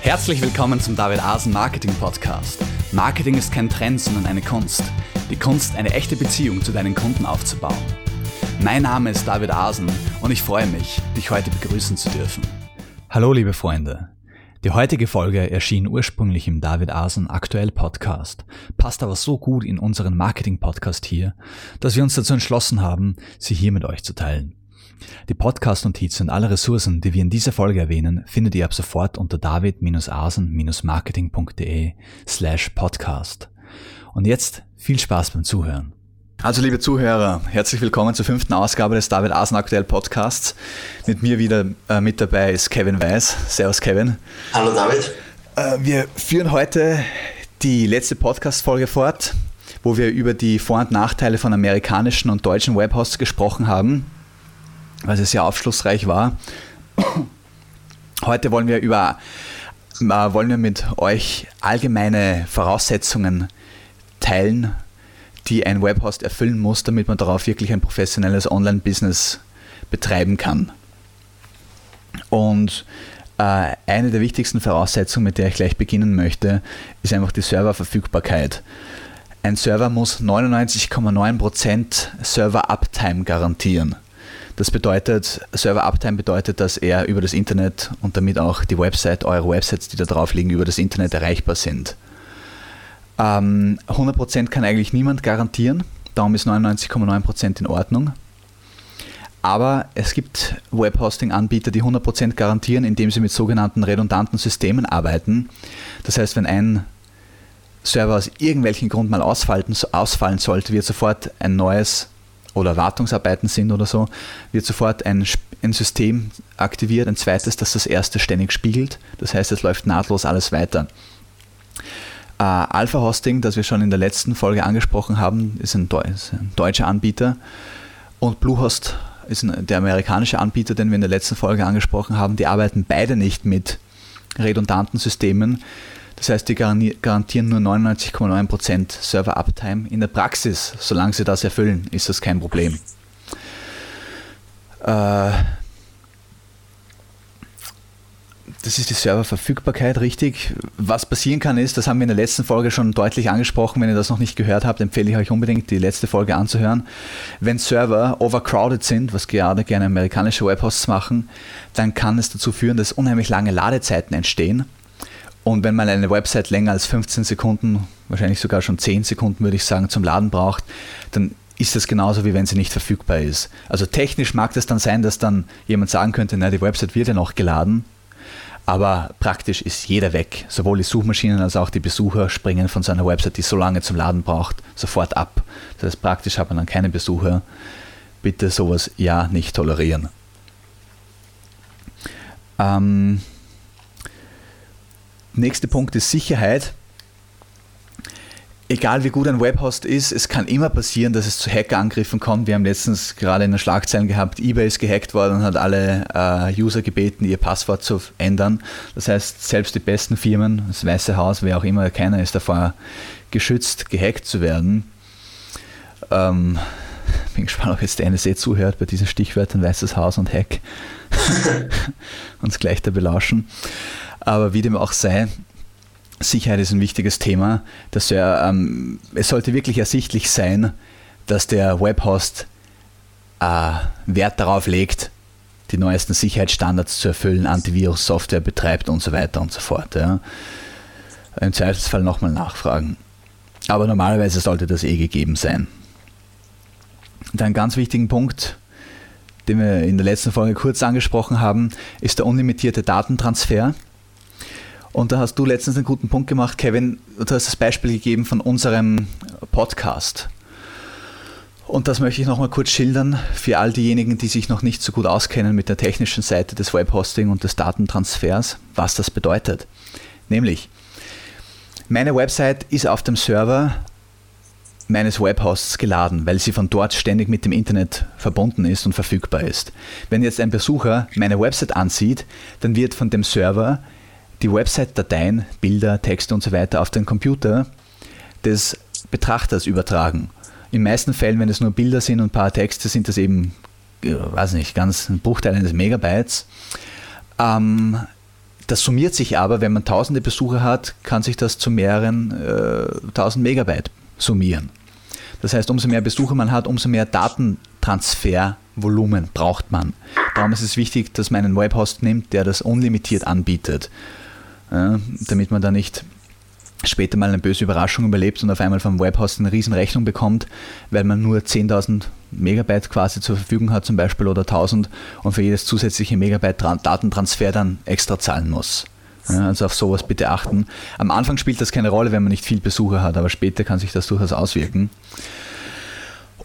Herzlich willkommen zum David Asen Marketing Podcast. Marketing ist kein Trend, sondern eine Kunst. Die Kunst, eine echte Beziehung zu deinen Kunden aufzubauen. Mein Name ist David Asen und ich freue mich, dich heute begrüßen zu dürfen. Hallo liebe Freunde. Die heutige Folge erschien ursprünglich im David Asen Aktuell Podcast, passt aber so gut in unseren Marketing Podcast hier, dass wir uns dazu entschlossen haben, sie hier mit euch zu teilen. Die Podcast-Notizen und alle Ressourcen, die wir in dieser Folge erwähnen, findet ihr ab sofort unter david-asen-marketing.de slash podcast. Und jetzt viel Spaß beim Zuhören. Also liebe Zuhörer, herzlich willkommen zur fünften Ausgabe des David Asen Aktuell Podcasts. Mit mir wieder äh, mit dabei ist Kevin Weiß. Servus Kevin. Hallo David. Äh, wir führen heute die letzte Podcast-Folge fort, wo wir über die Vor- und Nachteile von amerikanischen und deutschen Webhosts gesprochen haben, was sehr aufschlussreich war. Heute wollen wir über äh, wollen wir mit euch allgemeine Voraussetzungen teilen, die ein Webhost erfüllen muss, damit man darauf wirklich ein professionelles Online-Business betreiben kann. Und äh, eine der wichtigsten Voraussetzungen, mit der ich gleich beginnen möchte, ist einfach die Serververfügbarkeit. Ein Server muss 99,9% Server-Uptime garantieren. Das bedeutet, Server-Uptime bedeutet, dass er über das Internet und damit auch die Website, eure Websites, die da drauf liegen, über das Internet erreichbar sind. Ähm, 100% kann eigentlich niemand garantieren, darum ist 99,9% in Ordnung. Aber es gibt Webhosting-Anbieter, die 100% garantieren, indem sie mit sogenannten redundanten Systemen arbeiten. Das heißt, wenn ein Server aus irgendwelchen Grund mal ausfallen sollte, wird sofort ein neues oder Wartungsarbeiten sind oder so, wird sofort ein, ein System aktiviert, ein zweites, das das erste ständig spiegelt. Das heißt, es läuft nahtlos alles weiter. Uh, Alpha Hosting, das wir schon in der letzten Folge angesprochen haben, ist ein, ist ein deutscher Anbieter. Und Bluehost ist ein, der amerikanische Anbieter, den wir in der letzten Folge angesprochen haben. Die arbeiten beide nicht mit redundanten Systemen. Das heißt, die garantieren nur 99,9% Server-Uptime. In der Praxis, solange sie das erfüllen, ist das kein Problem. Uh, das ist die Serververfügbarkeit, richtig. Was passieren kann ist, das haben wir in der letzten Folge schon deutlich angesprochen, wenn ihr das noch nicht gehört habt, empfehle ich euch unbedingt die letzte Folge anzuhören. Wenn Server overcrowded sind, was gerade gerne amerikanische Webhosts machen, dann kann es dazu führen, dass unheimlich lange Ladezeiten entstehen. Und wenn man eine Website länger als 15 Sekunden, wahrscheinlich sogar schon 10 Sekunden würde ich sagen, zum Laden braucht, dann ist das genauso wie wenn sie nicht verfügbar ist. Also technisch mag das dann sein, dass dann jemand sagen könnte, na, die Website wird ja noch geladen, aber praktisch ist jeder weg. Sowohl die Suchmaschinen als auch die Besucher springen von seiner Website, die so lange zum Laden braucht, sofort ab. Das heißt, praktisch hat man dann keine Besucher. Bitte sowas ja nicht tolerieren. Ähm, nächster Punkt ist Sicherheit egal wie gut ein Webhost ist, es kann immer passieren, dass es zu Hackerangriffen kommt. Wir haben letztens gerade in den Schlagzeilen gehabt, eBay ist gehackt worden und hat alle äh, User gebeten, ihr Passwort zu ändern. Das heißt, selbst die besten Firmen, das Weiße Haus, wer auch immer, keiner ist davor geschützt, gehackt zu werden. Ähm, bin gespannt, ob jetzt der NSA zuhört bei diesen Stichwörtern Weißes Haus und Hack. Uns gleich da belauschen. Aber wie dem auch sei, Sicherheit ist ein wichtiges Thema. Dass er, ähm, es sollte wirklich ersichtlich sein, dass der Webhost äh, Wert darauf legt, die neuesten Sicherheitsstandards zu erfüllen, Antivirus-Software betreibt und so weiter und so fort. Ja. Im Zweifelsfall nochmal nachfragen. Aber normalerweise sollte das eh gegeben sein. Und ein ganz wichtigen Punkt, den wir in der letzten Folge kurz angesprochen haben, ist der unlimitierte Datentransfer. Und da hast du letztens einen guten Punkt gemacht, Kevin. Du hast das Beispiel gegeben von unserem Podcast. Und das möchte ich nochmal kurz schildern für all diejenigen, die sich noch nicht so gut auskennen mit der technischen Seite des Webhosting und des Datentransfers, was das bedeutet. Nämlich, meine Website ist auf dem Server meines Webhosts geladen, weil sie von dort ständig mit dem Internet verbunden ist und verfügbar ist. Wenn jetzt ein Besucher meine Website ansieht, dann wird von dem Server die Website-Dateien, Bilder, Texte und so weiter auf den Computer des Betrachters übertragen. In meisten Fällen, wenn es nur Bilder sind und ein paar Texte, sind das eben, weiß nicht, ganz ein Bruchteil eines Megabytes. Ähm, Das summiert sich aber, wenn man tausende Besucher hat, kann sich das zu mehreren äh, tausend Megabyte summieren. Das heißt, umso mehr Besucher man hat, umso mehr Datentransfervolumen braucht man. Darum ist es wichtig, dass man einen Webhost nimmt, der das unlimitiert anbietet, ja, damit man da nicht später mal eine böse Überraschung überlebt und auf einmal vom Webhost eine riesen Rechnung bekommt, weil man nur 10.000 Megabyte quasi zur Verfügung hat zum Beispiel oder 1000 und für jedes zusätzliche Megabyte Datentransfer dann extra zahlen muss. Ja, also auf sowas bitte achten. Am Anfang spielt das keine Rolle, wenn man nicht viel Besucher hat, aber später kann sich das durchaus auswirken.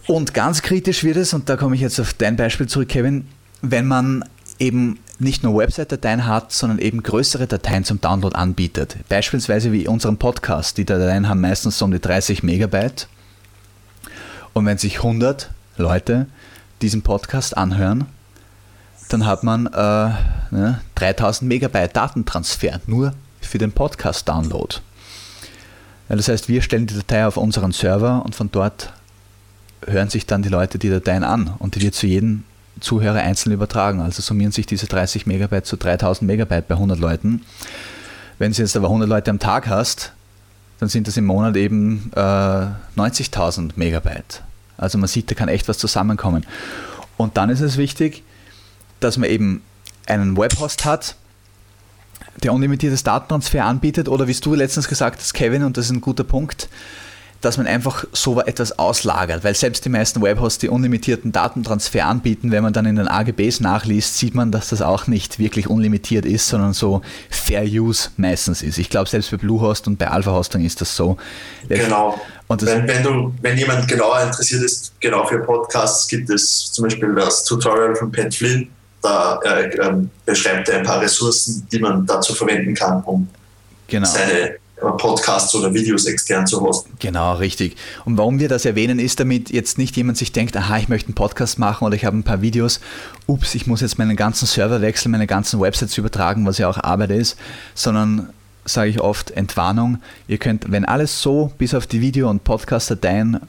Und ganz kritisch wird es, und da komme ich jetzt auf dein Beispiel zurück, Kevin, wenn man eben nicht nur Website-Dateien hat, sondern eben größere Dateien zum Download anbietet. Beispielsweise wie unseren Podcast. Die Dateien haben meistens so um die 30 Megabyte. Und wenn sich 100 Leute diesen Podcast anhören, dann hat man äh, ne, 3000 Megabyte Datentransfer nur für den Podcast-Download. Ja, das heißt, wir stellen die Datei auf unseren Server und von dort hören sich dann die Leute die Dateien an und die wird zu jedem Zuhörer einzeln übertragen. Also summieren sich diese 30 Megabyte zu 3000 Megabyte bei 100 Leuten. Wenn du jetzt aber 100 Leute am Tag hast, dann sind das im Monat eben äh, 90.000 Megabyte. Also man sieht, da kann echt was zusammenkommen. Und dann ist es wichtig, dass man eben einen Webhost hat, der unlimitiertes Datentransfer anbietet oder wie du letztens gesagt hast, Kevin, und das ist ein guter Punkt, dass man einfach so etwas auslagert, weil selbst die meisten Webhosts, die unlimitierten Datentransfer anbieten, wenn man dann in den AGBs nachliest, sieht man, dass das auch nicht wirklich unlimitiert ist, sondern so Fair Use meistens ist. Ich glaube, selbst bei Bluehost und bei Alpha Hosting ist das so. Genau. Und wenn, wenn, du, wenn jemand genauer interessiert ist, genau für Podcasts gibt es zum Beispiel das Tutorial von Pat Flynn, da äh, ähm, beschreibt er ein paar Ressourcen, die man dazu verwenden kann, um genau. seine Podcasts oder Videos extern zu hosten. Genau, richtig. Und warum wir das erwähnen, ist, damit jetzt nicht jemand sich denkt, aha, ich möchte einen Podcast machen oder ich habe ein paar Videos, ups, ich muss jetzt meinen ganzen Server wechseln, meine ganzen Websites übertragen, was ja auch Arbeit ist, sondern sage ich oft Entwarnung. Ihr könnt, wenn alles so bis auf die Video- und Podcast-Dateien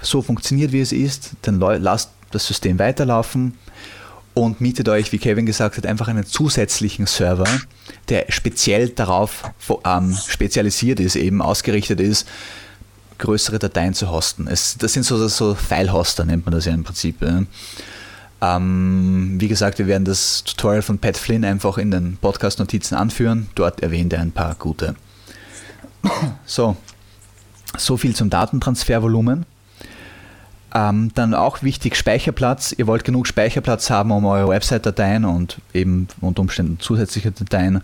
so funktioniert, wie es ist, dann lasst das System weiterlaufen und mietet euch, wie Kevin gesagt hat, einfach einen zusätzlichen Server, der speziell darauf ähm, spezialisiert ist, eben ausgerichtet ist, größere Dateien zu hosten. Es, das sind so, so File-Hoster, nennt man das ja im Prinzip. Ähm, wie gesagt, wir werden das Tutorial von Pat Flynn einfach in den Podcast-Notizen anführen. Dort erwähnt er ein paar gute. So, so viel zum Datentransfervolumen. Ähm, dann auch wichtig Speicherplatz. Ihr wollt genug Speicherplatz haben, um eure Website-Dateien und eben unter Umständen zusätzliche Dateien,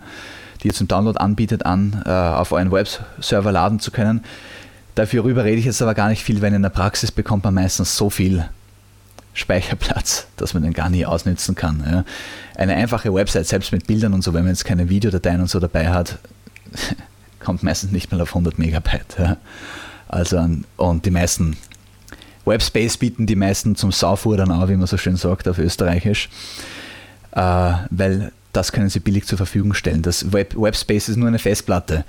die ihr zum Download anbietet, an äh, auf euren Webserver laden zu können. Dafür rede ich jetzt aber gar nicht viel, weil in der Praxis bekommt man meistens so viel Speicherplatz, dass man den gar nie ausnutzen kann. Ja. Eine einfache Website, selbst mit Bildern und so, wenn man jetzt keine Videodateien und so dabei hat, kommt meistens nicht mal auf 100 Megabyte. Ja. Also, und die meisten Webspace bieten die meisten zum Saufuhr dann auch, wie man so schön sagt auf Österreichisch, äh, weil das können sie billig zur Verfügung stellen. Das Web, Webspace ist nur eine Festplatte.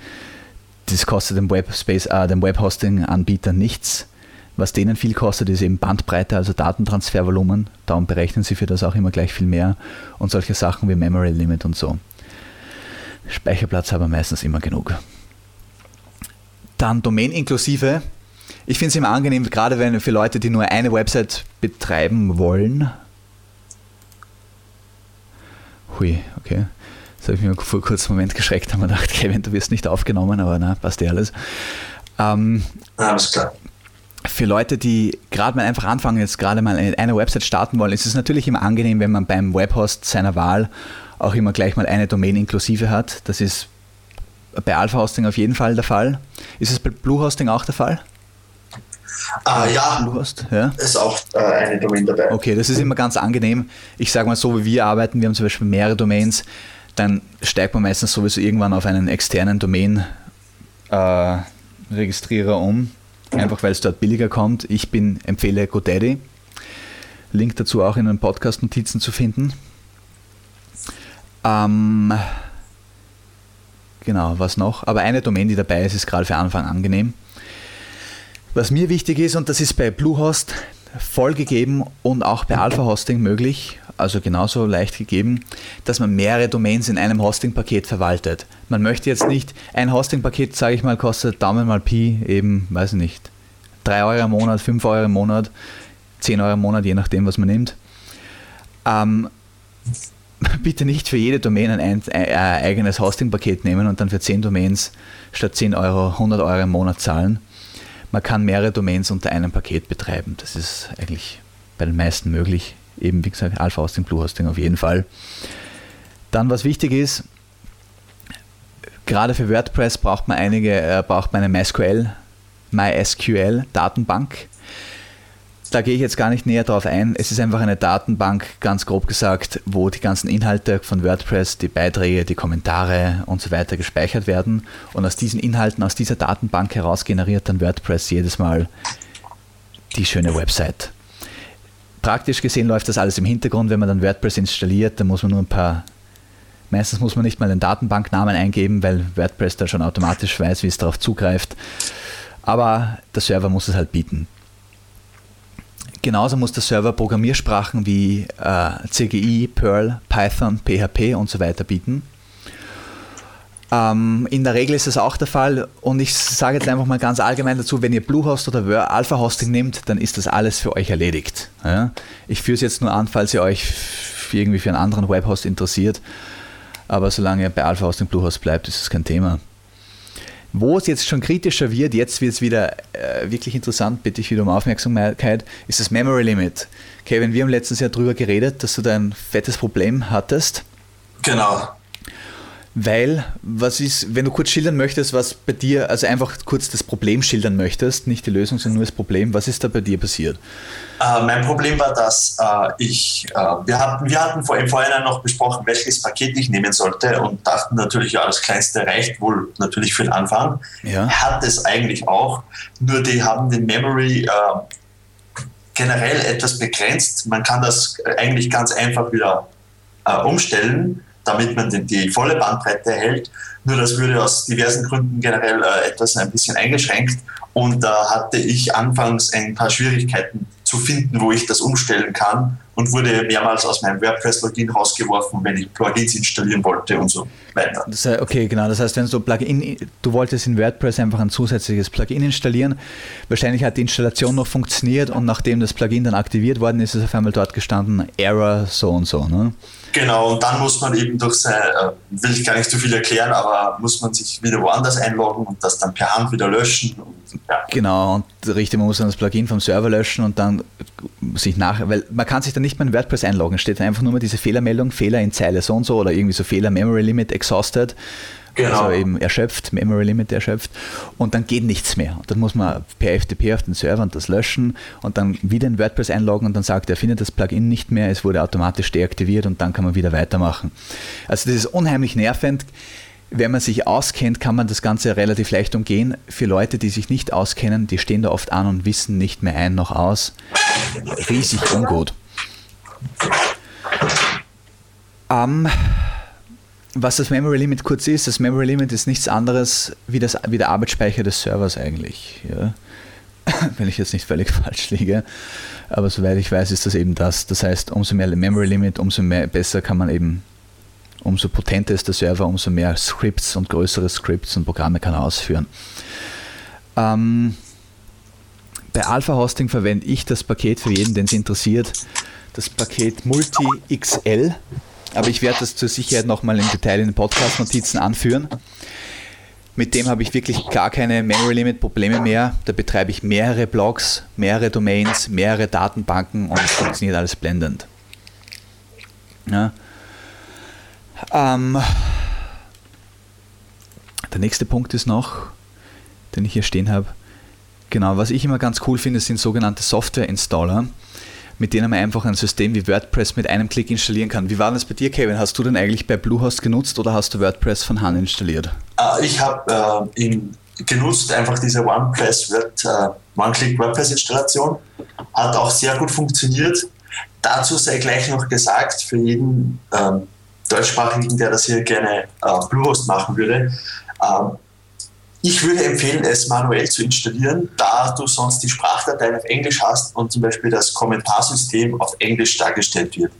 Das kostet dem Webspace, äh, dem Webhosting-Anbieter nichts. Was denen viel kostet, ist eben Bandbreite, also Datentransfervolumen. Darum berechnen sie für das auch immer gleich viel mehr. Und solche Sachen wie Memory Limit und so. Speicherplatz haben wir meistens immer genug. Dann Domain inklusive ich finde es immer angenehm, gerade wenn für Leute, die nur eine Website betreiben wollen. Hui, okay. Das habe ich mir vor kurzem Moment geschreckt, haben wir gedacht, Kevin, du wirst nicht aufgenommen, aber na, passt ja alles. Ähm, alles klar. Für Leute, die gerade mal einfach anfangen, jetzt gerade mal eine Website starten wollen, ist es natürlich immer angenehm, wenn man beim Webhost seiner Wahl auch immer gleich mal eine Domain inklusive hat. Das ist bei Alpha Hosting auf jeden Fall der Fall. Ist es bei Blue Hosting auch der Fall? Ah, ja, du hast, ja, ist auch äh, eine Domain dabei. Okay, das ist immer ganz angenehm. Ich sage mal so, wie wir arbeiten, wir haben zum Beispiel mehrere Domains, dann steigt man meistens sowieso irgendwann auf einen externen Domain-Registrierer äh, um, einfach weil es dort billiger kommt. Ich bin, empfehle GoDaddy. Link dazu auch in den Podcast-Notizen zu finden. Ähm, genau, was noch? Aber eine Domain, die dabei ist, ist gerade für Anfang angenehm. Was mir wichtig ist, und das ist bei Bluehost voll gegeben und auch bei Alpha Hosting möglich, also genauso leicht gegeben, dass man mehrere Domains in einem Hosting-Paket verwaltet. Man möchte jetzt nicht, ein Hosting-Paket, sage ich mal, kostet Daumen mal Pi eben, weiß ich nicht, 3 Euro im Monat, 5 Euro im Monat, 10 Euro im Monat, je nachdem, was man nimmt. Ähm, bitte nicht für jede Domain ein, ein eigenes Hosting-Paket nehmen und dann für 10 Domains statt 10 Euro 100 Euro im Monat zahlen. Man kann mehrere Domains unter einem Paket betreiben. Das ist eigentlich bei den meisten möglich. Eben, wie gesagt, Alpha Hosting, Blue Hosting auf jeden Fall. Dann, was wichtig ist, gerade für WordPress braucht man einige, äh, braucht man eine MySQL, MySQL Datenbank. Da gehe ich jetzt gar nicht näher drauf ein. Es ist einfach eine Datenbank, ganz grob gesagt, wo die ganzen Inhalte von WordPress, die Beiträge, die Kommentare und so weiter gespeichert werden. Und aus diesen Inhalten, aus dieser Datenbank heraus generiert dann WordPress jedes Mal die schöne Website. Praktisch gesehen läuft das alles im Hintergrund. Wenn man dann WordPress installiert, dann muss man nur ein paar Meistens muss man nicht mal den Datenbanknamen eingeben, weil WordPress da schon automatisch weiß, wie es darauf zugreift. Aber der Server muss es halt bieten. Genauso muss der Server Programmiersprachen wie äh, CGI, Perl, Python, PHP und so weiter bieten. Ähm, in der Regel ist das auch der Fall und ich sage jetzt einfach mal ganz allgemein dazu, wenn ihr Bluehost oder Alpha Hosting nehmt, dann ist das alles für euch erledigt. Ja? Ich führe es jetzt nur an, falls ihr euch irgendwie für einen anderen Webhost interessiert, aber solange ihr bei Alpha Hosting Bluehost bleibt, ist es kein Thema. Wo es jetzt schon kritischer wird, jetzt wird es wieder äh, wirklich interessant, bitte ich wieder um Aufmerksamkeit, ist das Memory Limit. Kevin, wir haben letztes Jahr darüber geredet, dass du da ein fettes Problem hattest. Genau. Weil, was ist, wenn du kurz schildern möchtest, was bei dir, also einfach kurz das Problem schildern möchtest, nicht die Lösung, sondern nur das Problem, was ist da bei dir passiert? Äh, mein Problem war, dass äh, ich, äh, wir hatten, wir hatten vor, im Vorhinein noch besprochen, welches Paket ich nehmen sollte und dachten natürlich, ja, das kleinste reicht wohl natürlich für den Anfang. Ja. Hat es eigentlich auch, nur die haben den Memory äh, generell etwas begrenzt. Man kann das eigentlich ganz einfach wieder äh, umstellen damit man die, volle Bandbreite erhält. Nur das würde aus diversen Gründen generell äh, etwas ein bisschen eingeschränkt und da hatte ich anfangs ein paar Schwierigkeiten zu finden, wo ich das umstellen kann und wurde mehrmals aus meinem WordPress-Login rausgeworfen, wenn ich Plugins installieren wollte und so weiter. Das okay, genau. Das heißt, wenn du Plugin, du wolltest in WordPress einfach ein zusätzliches Plugin installieren, wahrscheinlich hat die Installation noch funktioniert und nachdem das Plugin dann aktiviert worden ist, ist auf einmal dort gestanden Error so und so. Ne? Genau, und dann muss man eben durch sein, äh, will ich gar nicht zu viel erklären, aber muss man sich wieder woanders einloggen und das dann per Hand wieder löschen. Und, ja. Genau, und richtig, man muss dann das Plugin vom Server löschen und dann sich nach, weil man kann sich dann nicht mehr in WordPress einloggen, steht einfach nur mal diese Fehlermeldung, Fehler in Zeile so und so oder irgendwie so Fehler Memory Limit exhausted. Genau. Also eben erschöpft, Memory Limit erschöpft und dann geht nichts mehr. Und dann muss man per FTP auf den Server und das löschen und dann wieder in WordPress einloggen und dann sagt er, findet das Plugin nicht mehr, es wurde automatisch deaktiviert und dann kann man wieder weitermachen. Also das ist unheimlich nervend. Wenn man sich auskennt, kann man das Ganze relativ leicht umgehen. Für Leute, die sich nicht auskennen, die stehen da oft an und wissen nicht mehr ein noch aus. Riesig ungut. Ähm, was das Memory Limit kurz ist, das Memory Limit ist nichts anderes wie, das, wie der Arbeitsspeicher des Servers eigentlich. Ja? Wenn ich jetzt nicht völlig falsch liege. Aber soweit ich weiß, ist das eben das. Das heißt, umso mehr Memory Limit, umso mehr, besser kann man eben, umso potenter ist der Server, umso mehr Scripts und größere Scripts und Programme kann er ausführen. Ähm, bei Alpha Hosting verwende ich das Paket für jeden, den es interessiert, das Paket Multi XL aber ich werde das zur Sicherheit nochmal im Detail in den Podcast-Notizen anführen. Mit dem habe ich wirklich gar keine Memory Limit Probleme mehr. Da betreibe ich mehrere Blogs, mehrere Domains, mehrere Datenbanken und es funktioniert alles blendend. Ja. Ähm, der nächste Punkt ist noch, den ich hier stehen habe. Genau, was ich immer ganz cool finde, sind sogenannte Software-Installer mit denen man einfach ein System wie WordPress mit einem Klick installieren kann. Wie war das bei dir, Kevin? Hast du denn eigentlich bei Bluehost genutzt oder hast du WordPress von Hand installiert? Uh, ich habe äh, genutzt einfach diese äh, One-Click WordPress-Installation. Hat auch sehr gut funktioniert. Dazu sei gleich noch gesagt, für jeden ähm, Deutschsprachigen, der das hier gerne äh, Bluehost machen würde, ähm, ich würde empfehlen, es manuell zu installieren, da du sonst die Sprachdateien auf Englisch hast und zum Beispiel das Kommentarsystem auf Englisch dargestellt wird.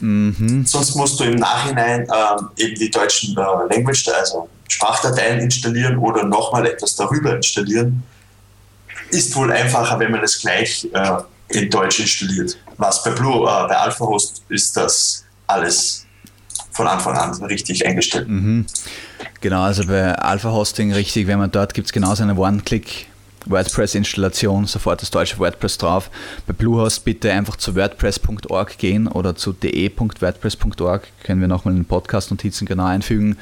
Mhm. Sonst musst du im Nachhinein ähm, eben die deutschen äh, Language, also Sprachdateien installieren oder nochmal etwas darüber installieren. Ist wohl einfacher, wenn man es gleich äh, in Deutsch installiert. Was bei Blue, äh, bei AlphaHost ist das alles von Anfang an richtig eingestellt. Mhm. Genau, also bei Alpha Hosting richtig, wenn man dort gibt es genauso eine One-Click WordPress-Installation, sofort das deutsche WordPress drauf. Bei Bluehost bitte einfach zu wordpress.org gehen oder zu de.wordpress.org, können wir nochmal in den Podcast-Notizen genau einfügen.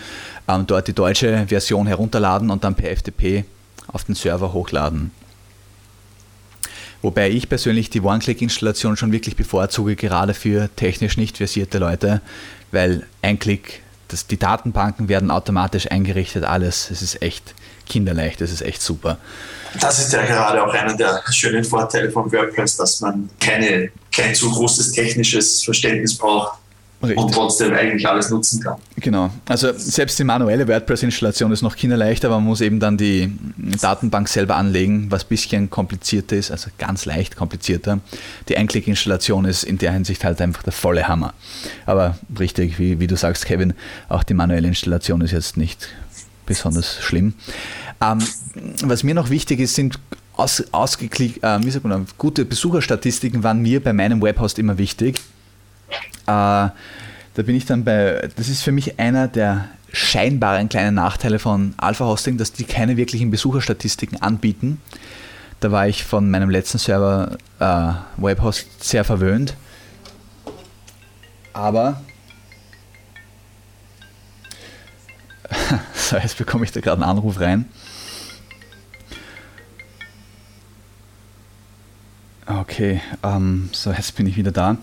Ähm, dort die deutsche Version herunterladen und dann per FTP auf den Server hochladen. Wobei ich persönlich die One-Click-Installation schon wirklich bevorzuge, gerade für technisch nicht versierte Leute, weil ein Klick, das, die Datenbanken werden automatisch eingerichtet, alles. Es ist echt kinderleicht, es ist echt super. Das ist ja gerade auch einer der schönen Vorteile von WordPress, dass man keine, kein zu großes technisches Verständnis braucht Richtig. und trotzdem eigentlich alles nutzen kann. Genau. Also selbst die manuelle WordPress-Installation ist noch kinderleicht, aber man muss eben dann die Datenbank selber anlegen, was ein bisschen komplizierter ist, also ganz leicht komplizierter. Die Einklick-Installation ist in der Hinsicht halt einfach der volle Hammer. Aber richtig, wie, wie du sagst, Kevin, auch die manuelle Installation ist jetzt nicht besonders schlimm. Ähm, was mir noch wichtig ist, sind aus, ausgeklickt, äh, wie sagt man, gute Besucherstatistiken waren mir bei meinem Webhost immer wichtig. Äh, da bin ich dann bei, das ist für mich einer der scheinbaren kleinen Nachteile von Alpha Hosting, dass die keine wirklichen Besucherstatistiken anbieten. Da war ich von meinem letzten Server äh, Webhost sehr verwöhnt. Aber so, jetzt bekomme ich da gerade einen Anruf rein. Okay, ähm, so jetzt bin ich wieder da.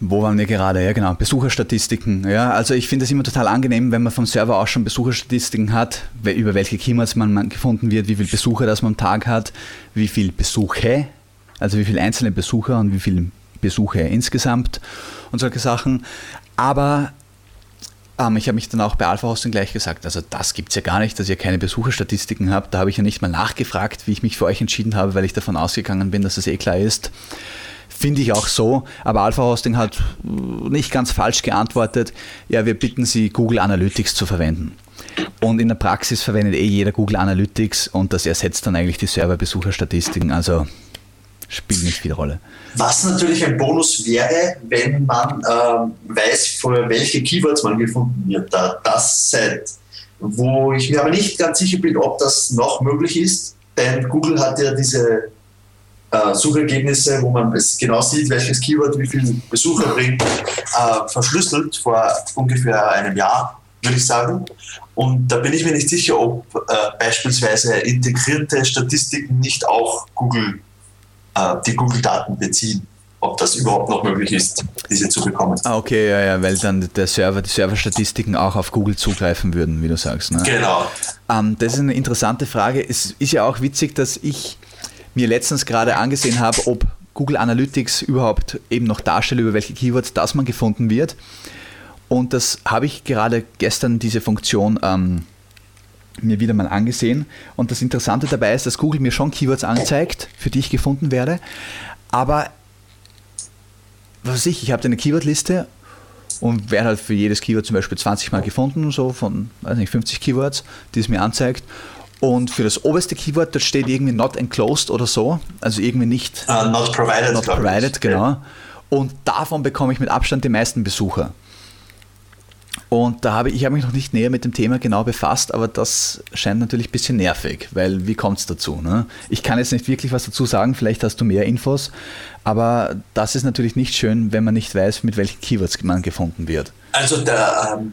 Wo waren wir gerade? Ja, genau, Besucherstatistiken. Ja, also ich finde es immer total angenehm, wenn man vom Server aus schon Besucherstatistiken hat, über welche Keywords man gefunden wird, wie viele Besucher das man am Tag hat, wie viele Besuche, also wie viele einzelne Besucher und wie viele Besuche insgesamt und solche Sachen. Aber ähm, ich habe mich dann auch bei Alpha Hosting gleich gesagt, also das gibt es ja gar nicht, dass ihr keine Besucherstatistiken habt. Da habe ich ja nicht mal nachgefragt, wie ich mich für euch entschieden habe, weil ich davon ausgegangen bin, dass es eh klar ist. Finde ich auch so, aber Alpha Hosting hat nicht ganz falsch geantwortet. Ja, wir bitten Sie, Google Analytics zu verwenden. Und in der Praxis verwendet eh jeder Google Analytics und das ersetzt dann eigentlich die Serverbesucherstatistiken. Also spielt nicht viel Rolle. Was natürlich ein Bonus wäre, wenn man ähm, weiß, für welche Keywords man gefunden wird. Da das Set, wo ich mir aber nicht ganz sicher bin, ob das noch möglich ist, denn Google hat ja diese äh, Suchergebnisse, wo man es genau sieht, welches Keyword wie viele Besucher bringt, äh, verschlüsselt vor ungefähr einem Jahr, würde ich sagen. Und da bin ich mir nicht sicher, ob äh, beispielsweise integrierte Statistiken nicht auch Google die Google-Daten beziehen ob das überhaupt noch möglich ist, diese zu bekommen. Ah, okay, ja, ja, weil dann der Server, die Serverstatistiken auch auf Google zugreifen würden, wie du sagst. Ne? Genau. Ähm, das ist eine interessante Frage. Es ist ja auch witzig, dass ich mir letztens gerade angesehen habe, ob Google Analytics überhaupt eben noch darstellt, über welche Keywords das man gefunden wird. Und das habe ich gerade gestern diese Funktion ähm, mir wieder mal angesehen. Und das Interessante dabei ist, dass Google mir schon Keywords anzeigt, für die ich gefunden werde. Aber was weiß ich, ich habe eine Keywordliste und werde halt für jedes Keyword zum Beispiel 20 Mal gefunden, so von weiß nicht, 50 Keywords, die es mir anzeigt. Und für das oberste Keyword, da steht irgendwie not enclosed oder so, also irgendwie nicht. Uh, not provided. Not provided, genau. Und davon bekomme ich mit Abstand die meisten Besucher. Und da habe ich, ich habe mich noch nicht näher mit dem Thema genau befasst, aber das scheint natürlich ein bisschen nervig, weil wie kommt es dazu? Ne? Ich kann jetzt nicht wirklich was dazu sagen, vielleicht hast du mehr Infos, aber das ist natürlich nicht schön, wenn man nicht weiß, mit welchen Keywords man gefunden wird. Also der, ähm,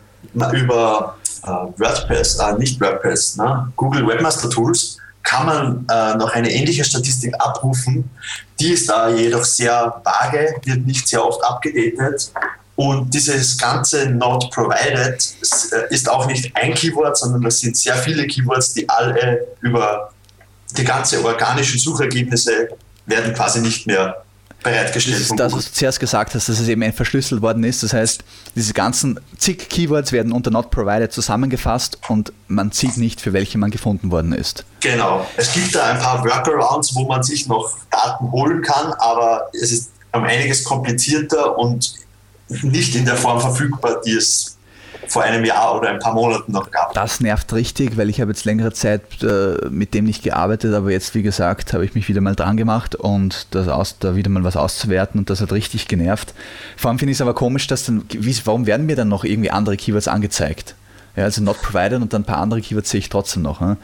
über WordPress, äh, nicht WordPress, ne? Google Webmaster Tools kann man äh, noch eine ähnliche Statistik abrufen. Die ist da jedoch sehr vage, wird nicht sehr oft abgedatet und dieses ganze Not Provided äh, ist auch nicht ein Keyword, sondern das sind sehr viele Keywords, die alle über die ganze organischen Suchergebnisse werden quasi nicht mehr bereitgestellt. Das ist das, was du zuerst gesagt hast, dass es eben verschlüsselt worden ist. Das heißt, diese ganzen zig Keywords werden unter Not Provided zusammengefasst und man sieht nicht, für welche man gefunden worden ist. Genau. Es gibt da ein paar Workarounds, wo man sich noch Daten holen kann, aber es ist um einiges komplizierter und nicht in der Form verfügbar, die es vor einem Jahr oder ein paar Monaten noch gab. Das nervt richtig, weil ich habe jetzt längere Zeit äh, mit dem nicht gearbeitet, aber jetzt, wie gesagt, habe ich mich wieder mal dran gemacht und das aus, da wieder mal was auszuwerten und das hat richtig genervt. Vor allem finde ich es aber komisch, dass dann, wie, warum werden mir dann noch irgendwie andere Keywords angezeigt? Ja, also not provided und dann ein paar andere Keywords sehe ich trotzdem noch. Ne?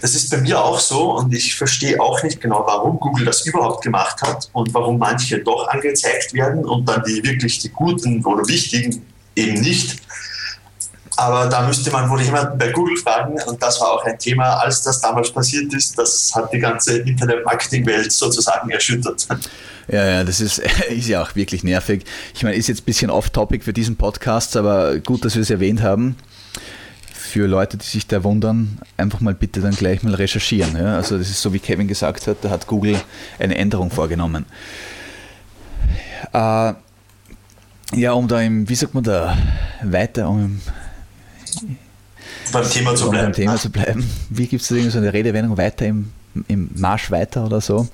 Das ist bei mir auch so und ich verstehe auch nicht genau, warum Google das überhaupt gemacht hat und warum manche doch angezeigt werden und dann die wirklich die guten oder wichtigen eben nicht. Aber da müsste man wohl jemanden bei Google fragen und das war auch ein Thema, als das damals passiert ist. Das hat die ganze Internet-Marketing-Welt sozusagen erschüttert. Ja, ja, das ist, ist ja auch wirklich nervig. Ich meine, ist jetzt ein bisschen off-topic für diesen Podcast, aber gut, dass wir es erwähnt haben. Für Leute, die sich da wundern, einfach mal bitte dann gleich mal recherchieren. Ja? Also das ist so, wie Kevin gesagt hat, da hat Google eine Änderung vorgenommen. Äh, ja, um da im, wie sagt man da, weiter, um beim Thema zu bleiben. Beim Thema zu bleiben. Wie gibt es da so eine Redewendung weiter im, im Marsch weiter oder so?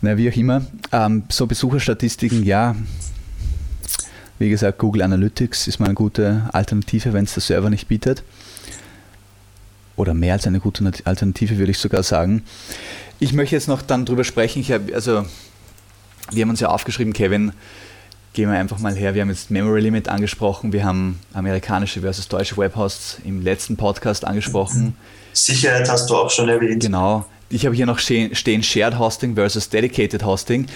Na, wie auch immer. Ähm, so Besucherstatistiken, ja. Wie gesagt, Google Analytics ist mal eine gute Alternative, wenn es der Server nicht bietet. Oder mehr als eine gute Alternative, würde ich sogar sagen. Ich möchte jetzt noch dann drüber sprechen. Ich habe, also, wir haben uns ja aufgeschrieben, Kevin, gehen wir einfach mal her. Wir haben jetzt Memory Limit angesprochen, wir haben amerikanische versus deutsche Webhosts im letzten Podcast angesprochen. Sicherheit hast du auch schon erwähnt. Genau. Ich habe hier noch stehen Shared Hosting versus Dedicated Hosting.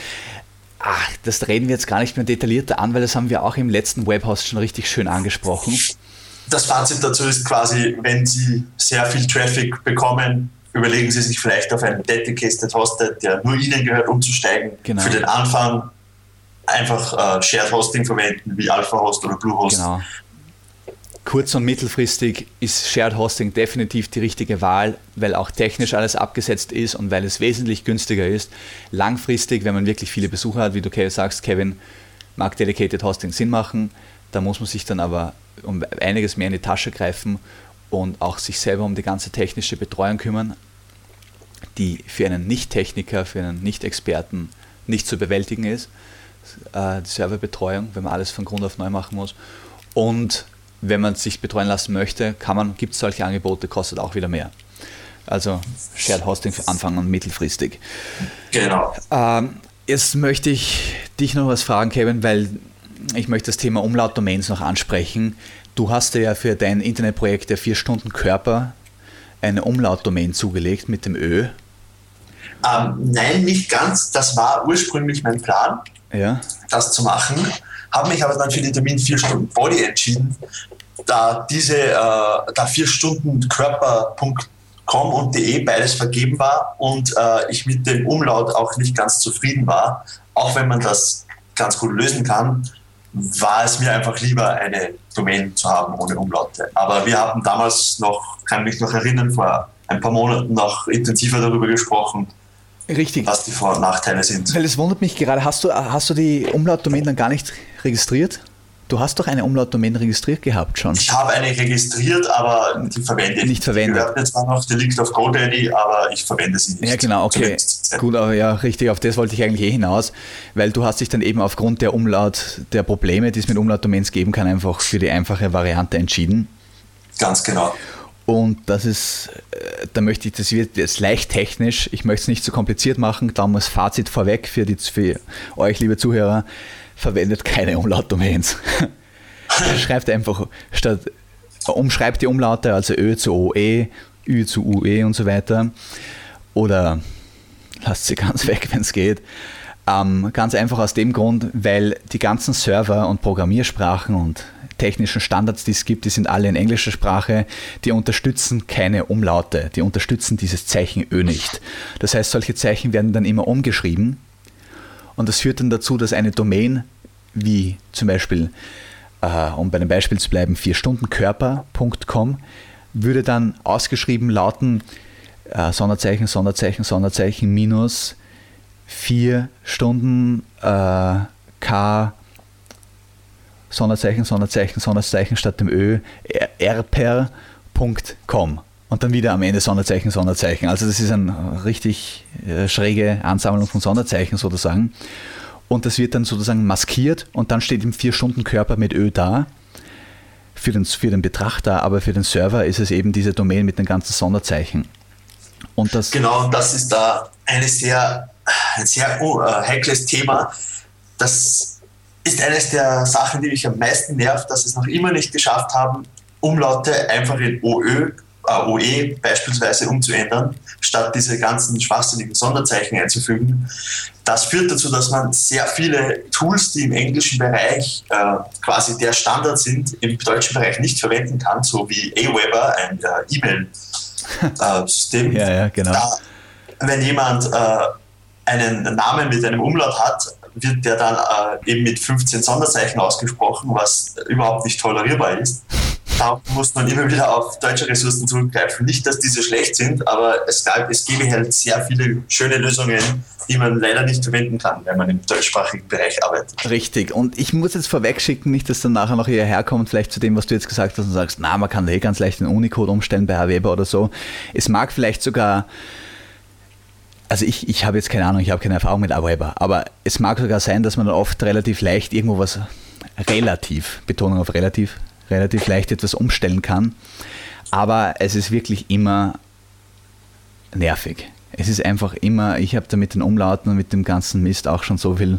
Ach, das reden wir jetzt gar nicht mehr detaillierter an, weil das haben wir auch im letzten Webhost schon richtig schön angesprochen. Das Fazit dazu ist quasi, wenn Sie sehr viel Traffic bekommen, überlegen Sie sich vielleicht auf einen Dedicated Hosted, der nur Ihnen gehört, umzusteigen. Genau. Für den Anfang einfach äh, Shared Hosting verwenden, wie Alpha Host oder Bluehost. Genau. Kurz- und mittelfristig ist Shared Hosting definitiv die richtige Wahl, weil auch technisch alles abgesetzt ist und weil es wesentlich günstiger ist. Langfristig, wenn man wirklich viele Besucher hat, wie du sagst, Kevin, mag Dedicated Hosting Sinn machen. Da muss man sich dann aber um einiges mehr in die Tasche greifen und auch sich selber um die ganze technische Betreuung kümmern, die für einen Nicht-Techniker, für einen Nicht-Experten nicht zu bewältigen ist äh, die Serverbetreuung, wenn man alles von Grund auf neu machen muss. Und wenn man sich betreuen lassen möchte, kann man, gibt es solche Angebote, kostet auch wieder mehr. Also Shared Hosting für Anfang und mittelfristig. Genau. Ähm, jetzt möchte ich dich noch was fragen, Kevin, weil ich möchte das Thema Umlautdomains noch ansprechen. Du hast dir ja für dein Internetprojekt der 4 Stunden Körper eine Umlautdomain zugelegt mit dem Ö. Ähm, nein, nicht ganz. Das war ursprünglich mein Plan ja. das zu machen. Habe mich aber dann für die Termin 4 Stunden Body entschieden, da diese, äh, da 4 Stunden Körper.com und de beides vergeben war und äh, ich mit dem Umlaut auch nicht ganz zufrieden war, auch wenn man das ganz gut lösen kann, war es mir einfach lieber, eine Domain zu haben ohne Umlaute. Aber wir haben damals noch, kann mich noch erinnern, vor ein paar Monaten noch intensiver darüber gesprochen, Richtig. was die Vor- und Nachteile sind. Weil es wundert mich gerade, hast du, hast du die Umlautdomain dann gar nicht registriert? Du hast doch eine Umlautdomain registriert gehabt schon. Ich habe eine registriert, aber die verwende ich nicht. verwendet. Die gehört jetzt zwar noch, die liegt auf GoDaddy, aber ich verwende sie nicht. Ja, genau, okay. Gut, aber ja, richtig, auf das wollte ich eigentlich eh hinaus, weil du hast dich dann eben aufgrund der Umlaut, der Probleme, die es mit Umlautdomains geben kann, einfach für die einfache Variante entschieden. Ganz genau. Und das ist, äh, da möchte ich, das wird jetzt leicht technisch, ich möchte es nicht zu kompliziert machen, darum als Fazit vorweg für, die, für euch, liebe Zuhörer, verwendet keine Umlautdomains. Schreibt einfach statt, umschreibt die Umlaute, also Ö zu OE, Ü zu UE und so weiter. Oder lasst sie ganz weg, wenn es geht. Ähm, ganz einfach aus dem Grund, weil die ganzen Server und Programmiersprachen und technischen Standards, die es gibt, die sind alle in englischer Sprache, die unterstützen keine Umlaute, die unterstützen dieses Zeichen Ö nicht. Das heißt, solche Zeichen werden dann immer umgeschrieben. Und das führt dann dazu, dass eine Domain wie zum Beispiel, äh, um bei dem Beispiel zu bleiben, 4stundenkörper.com würde dann ausgeschrieben lauten äh, Sonderzeichen, Sonderzeichen, Sonderzeichen minus vier Stunden äh, K Sonderzeichen, Sonderzeichen, Sonderzeichen statt dem Ö, rper.com und dann wieder am Ende Sonderzeichen, Sonderzeichen. Also das ist eine richtig äh, schräge Ansammlung von Sonderzeichen sozusagen. Und das wird dann sozusagen maskiert und dann steht im 4-Stunden-Körper mit Ö da. Für den, für den Betrachter, aber für den Server ist es eben diese Domain mit den ganzen Sonderzeichen. Und das genau, das ist da eine sehr, ein sehr uh, heikles Thema. Das ist eines der Sachen, die mich am meisten nervt, dass es noch immer nicht geschafft haben, Umlaute einfach in OÖ AOE beispielsweise umzuändern, statt diese ganzen schwachsinnigen Sonderzeichen einzufügen. Das führt dazu, dass man sehr viele Tools, die im englischen Bereich äh, quasi der Standard sind, im deutschen Bereich nicht verwenden kann, so wie Aweber, ein äh, E-Mail-System. ja, ja, genau. Da, wenn jemand äh, einen Namen mit einem Umlaut hat, wird der dann äh, eben mit 15 Sonderzeichen ausgesprochen, was überhaupt nicht tolerierbar ist da muss man immer wieder auf deutsche Ressourcen zurückgreifen. Nicht, dass diese schlecht sind, aber es, gab, es gäbe halt sehr viele schöne Lösungen, die man leider nicht verwenden kann, wenn man im deutschsprachigen Bereich arbeitet. Richtig. Und ich muss jetzt vorwegschicken, nicht, dass dann nachher noch hierher kommt, vielleicht zu dem, was du jetzt gesagt hast und sagst, na, man kann eh ganz leicht den Unicode umstellen bei Aweber oder so. Es mag vielleicht sogar also ich, ich habe jetzt keine Ahnung, ich habe keine Erfahrung mit Aweber, aber es mag sogar sein, dass man dann oft relativ leicht irgendwo was relativ, Betonung auf relativ, relativ leicht etwas umstellen kann. Aber es ist wirklich immer nervig. Es ist einfach immer, ich habe da mit den Umlauten und mit dem ganzen Mist auch schon so viel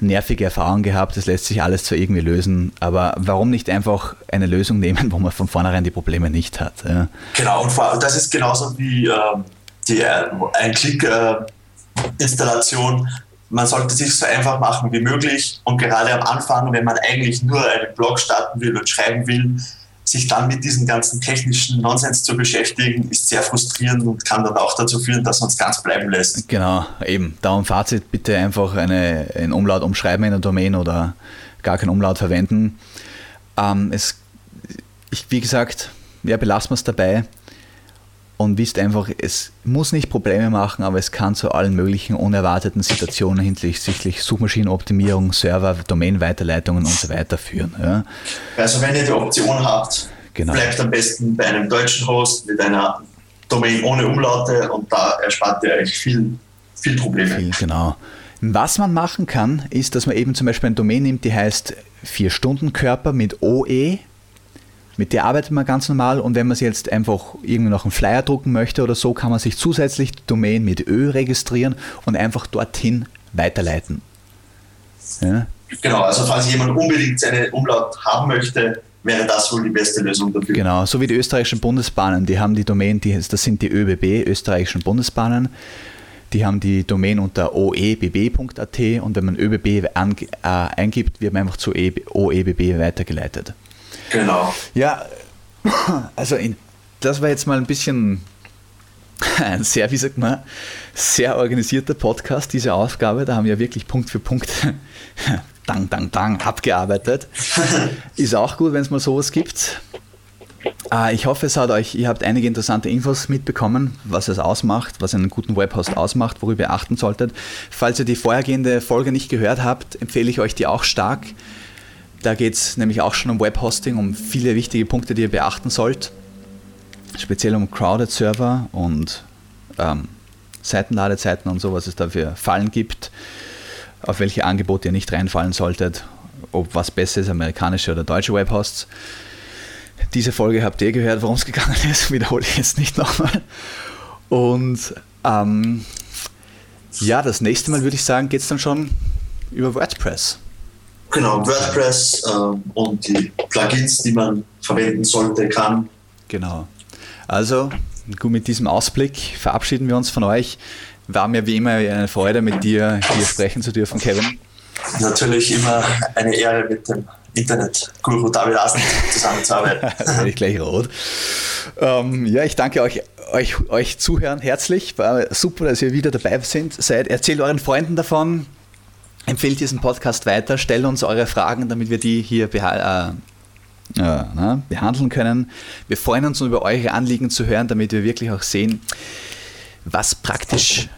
nervige Erfahrungen gehabt. Das lässt sich alles zwar irgendwie lösen, aber warum nicht einfach eine Lösung nehmen, wo man von vornherein die Probleme nicht hat? Ja. Genau, und das ist genauso wie äh, die äh, Ein-Klick-Installation. Äh, man sollte sich so einfach machen wie möglich und gerade am Anfang, wenn man eigentlich nur einen Blog starten will und schreiben will, sich dann mit diesem ganzen technischen Nonsens zu beschäftigen, ist sehr frustrierend und kann dann auch dazu führen, dass man es ganz bleiben lässt. Genau, eben. Darum Fazit, bitte einfach eine, ein Umlaut umschreiben in der Domain oder gar keinen Umlaut verwenden. Ähm, es, ich, wie gesagt, ja, belassen wir es dabei und wisst einfach, es muss nicht Probleme machen, aber es kann zu allen möglichen unerwarteten Situationen hinsichtlich Suchmaschinenoptimierung, Server, Domain-Weiterleitungen und so weiter führen. Ja. Also wenn ihr die Option habt, genau. bleibt am besten bei einem deutschen Host mit einer Domain ohne Umlaute und da erspart ihr euch viel, viel Probleme. Viel, genau. Was man machen kann, ist, dass man eben zum Beispiel eine Domain nimmt, die heißt 4-Stunden-Körper mit OE mit der arbeitet man ganz normal und wenn man sich jetzt einfach irgendwie noch einen Flyer drucken möchte oder so, kann man sich zusätzlich die Domain mit Ö registrieren und einfach dorthin weiterleiten. Ja? Genau, also falls jemand unbedingt seine Umlaut haben möchte, wäre das wohl die beste Lösung dafür. Genau, so wie die österreichischen Bundesbahnen, die haben die Domain, die, das sind die ÖBB, österreichischen Bundesbahnen, die haben die Domain unter oebb.at und wenn man ÖBB an, äh, eingibt, wird man einfach zu e OEBB weitergeleitet. Genau. Ja, also in, das war jetzt mal ein bisschen ein sehr, wie sagt man, sehr organisierter Podcast, diese Aufgabe. Da haben wir wirklich Punkt für Punkt dang, dang, dang abgearbeitet. Ist auch gut, wenn es mal sowas gibt. Ah, ich hoffe, es hat euch, ihr habt einige interessante Infos mitbekommen, was es ausmacht, was einen guten Webhost ausmacht, worüber ihr achten solltet. Falls ihr die vorhergehende Folge nicht gehört habt, empfehle ich euch die auch stark. Da geht es nämlich auch schon um Webhosting, um viele wichtige Punkte, die ihr beachten sollt. Speziell um Crowded Server und ähm, Seitenladezeiten und so, was es da für Fallen gibt, auf welche Angebote ihr nicht reinfallen solltet, ob was besser ist, amerikanische oder deutsche Webhosts. Diese Folge habt ihr gehört, worum es gegangen ist, wiederhole ich jetzt nicht nochmal. Und ähm, ja, das nächste Mal würde ich sagen, geht es dann schon über WordPress. Genau, WordPress äh, und die Plugins, die man verwenden sollte, kann. Genau. Also, gut, mit diesem Ausblick verabschieden wir uns von euch. War mir wie immer eine Freude, mit dir hier sprechen zu dürfen, Kevin. Natürlich immer eine Ehre, mit dem Internet-Guru David Asen zusammenzuarbeiten. da werde ich gleich rot. Ähm, ja, ich danke euch, euch, euch Zuhören herzlich. War super, dass ihr wieder dabei sind, seid. Erzählt euren Freunden davon. Empfehlt diesen Podcast weiter, stellt uns eure Fragen, damit wir die hier beha äh, na, behandeln können. Wir freuen uns über eure Anliegen zu hören, damit wir wirklich auch sehen, was praktisch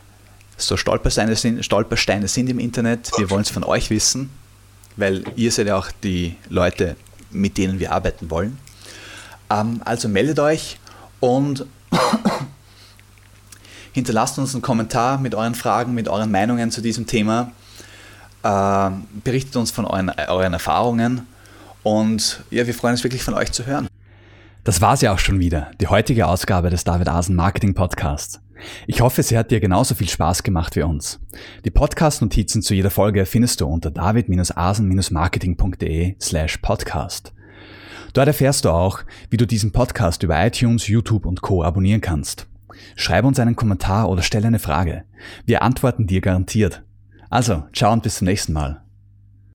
so Stolpersteine sind, Stolpersteine sind im Internet. Wir wollen es von euch wissen, weil ihr seid ja auch die Leute, mit denen wir arbeiten wollen. Ähm, also meldet euch und hinterlasst uns einen Kommentar mit euren Fragen, mit euren Meinungen zu diesem Thema. Äh, berichtet uns von euren, euren Erfahrungen und ja, wir freuen uns wirklich von euch zu hören. Das war's ja auch schon wieder, die heutige Ausgabe des David Asen Marketing Podcasts. Ich hoffe, sie hat dir genauso viel Spaß gemacht wie uns. Die Podcast-Notizen zu jeder Folge findest du unter david-asen-marketing.de slash podcast. Dort erfährst du auch, wie du diesen Podcast über iTunes, YouTube und Co. abonnieren kannst. Schreib uns einen Kommentar oder stelle eine Frage. Wir antworten dir garantiert. Also, ciao und bis zum nächsten Mal.